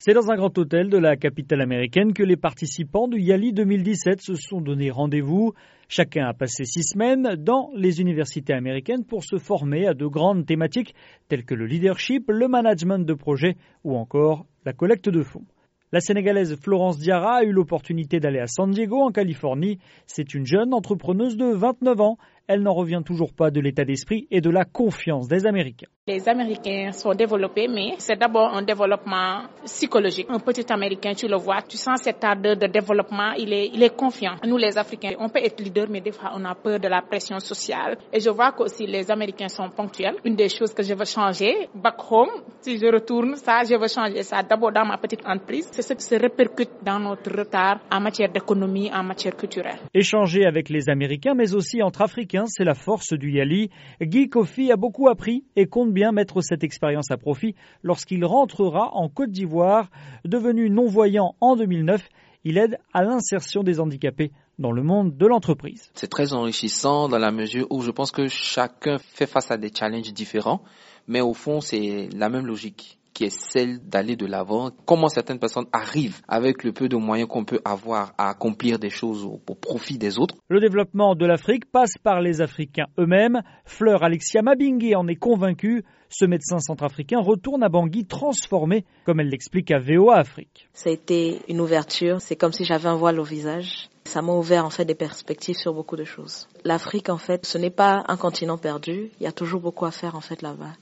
C'est dans un grand hôtel de la capitale américaine que les participants du Yali 2017 se sont donné rendez-vous. Chacun a passé six semaines dans les universités américaines pour se former à de grandes thématiques telles que le leadership, le management de projets ou encore la collecte de fonds. La Sénégalaise Florence Diarra a eu l'opportunité d'aller à San Diego, en Californie. C'est une jeune entrepreneuse de 29 ans. Elle n'en revient toujours pas de l'état d'esprit et de la confiance des Américains. Les Américains sont développés, mais c'est d'abord un développement psychologique. Un petit Américain, tu le vois, tu sens cet ardeur de développement, il est, il est confiant. Nous, les Africains, on peut être leader, mais des fois, on a peur de la pression sociale. Et je vois qu'aussi les Américains sont ponctuels. Une des choses que je veux changer, back home, si je retourne, ça, je veux changer ça d'abord dans ma petite entreprise. C'est ce qui se répercute dans notre retard en matière d'économie, en matière culturelle. Échanger avec les Américains, mais aussi entre Africains, c'est la force du Yali. Guy Kofi a beaucoup appris et compte bien mettre cette expérience à profit lorsqu'il rentrera en Côte d'Ivoire. Devenu non-voyant en 2009, il aide à l'insertion des handicapés dans le monde de l'entreprise. C'est très enrichissant dans la mesure où je pense que chacun fait face à des challenges différents, mais au fond c'est la même logique qui est celle d'aller de l'avant. Comment certaines personnes arrivent avec le peu de moyens qu'on peut avoir à accomplir des choses au, profit des autres. Le développement de l'Afrique passe par les Africains eux-mêmes. Fleur Alexia Mabingui en est convaincue. Ce médecin centrafricain retourne à Bangui transformé, comme elle l'explique à VOA Afrique. Ça a été une ouverture. C'est comme si j'avais un voile au visage. Ça m'a ouvert en fait des perspectives sur beaucoup de choses. L'Afrique en fait, ce n'est pas un continent perdu. Il y a toujours beaucoup à faire en fait là-bas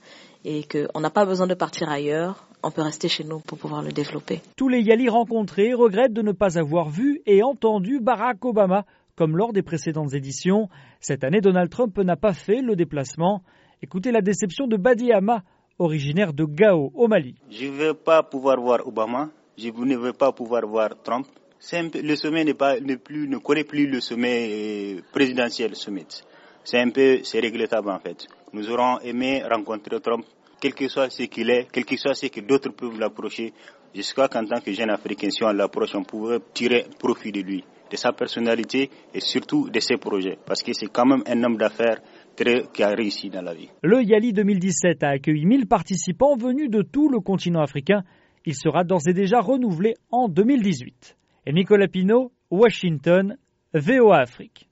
et qu'on n'a pas besoin de partir ailleurs, on peut rester chez nous pour pouvoir le développer. Tous les Yali rencontrés regrettent de ne pas avoir vu et entendu Barack Obama comme lors des précédentes éditions. Cette année, Donald Trump n'a pas fait le déplacement. Écoutez la déception de Badi Hama, originaire de Gao, au Mali. Je ne veux pas pouvoir voir Obama, je ne veux pas pouvoir voir Trump. Le sommet ne, connaît plus le sommet euh, présidentiel summit. C'est un peu, c'est regrettable en fait. Nous aurons aimé rencontrer Trump quel que soit ce qu'il est, quel que soit ce que d'autres peuvent l'approcher, jusqu'à qu'en tant que jeune Africain, si on l'approche, on pourrait tirer profit de lui, de sa personnalité et surtout de ses projets, parce que c'est quand même un homme d'affaires qui a réussi dans la vie. Le Yali 2017 a accueilli 1000 participants venus de tout le continent africain. Il sera d'ores et déjà renouvelé en 2018. Et Nicolas Pinault, Washington, VOA Afrique.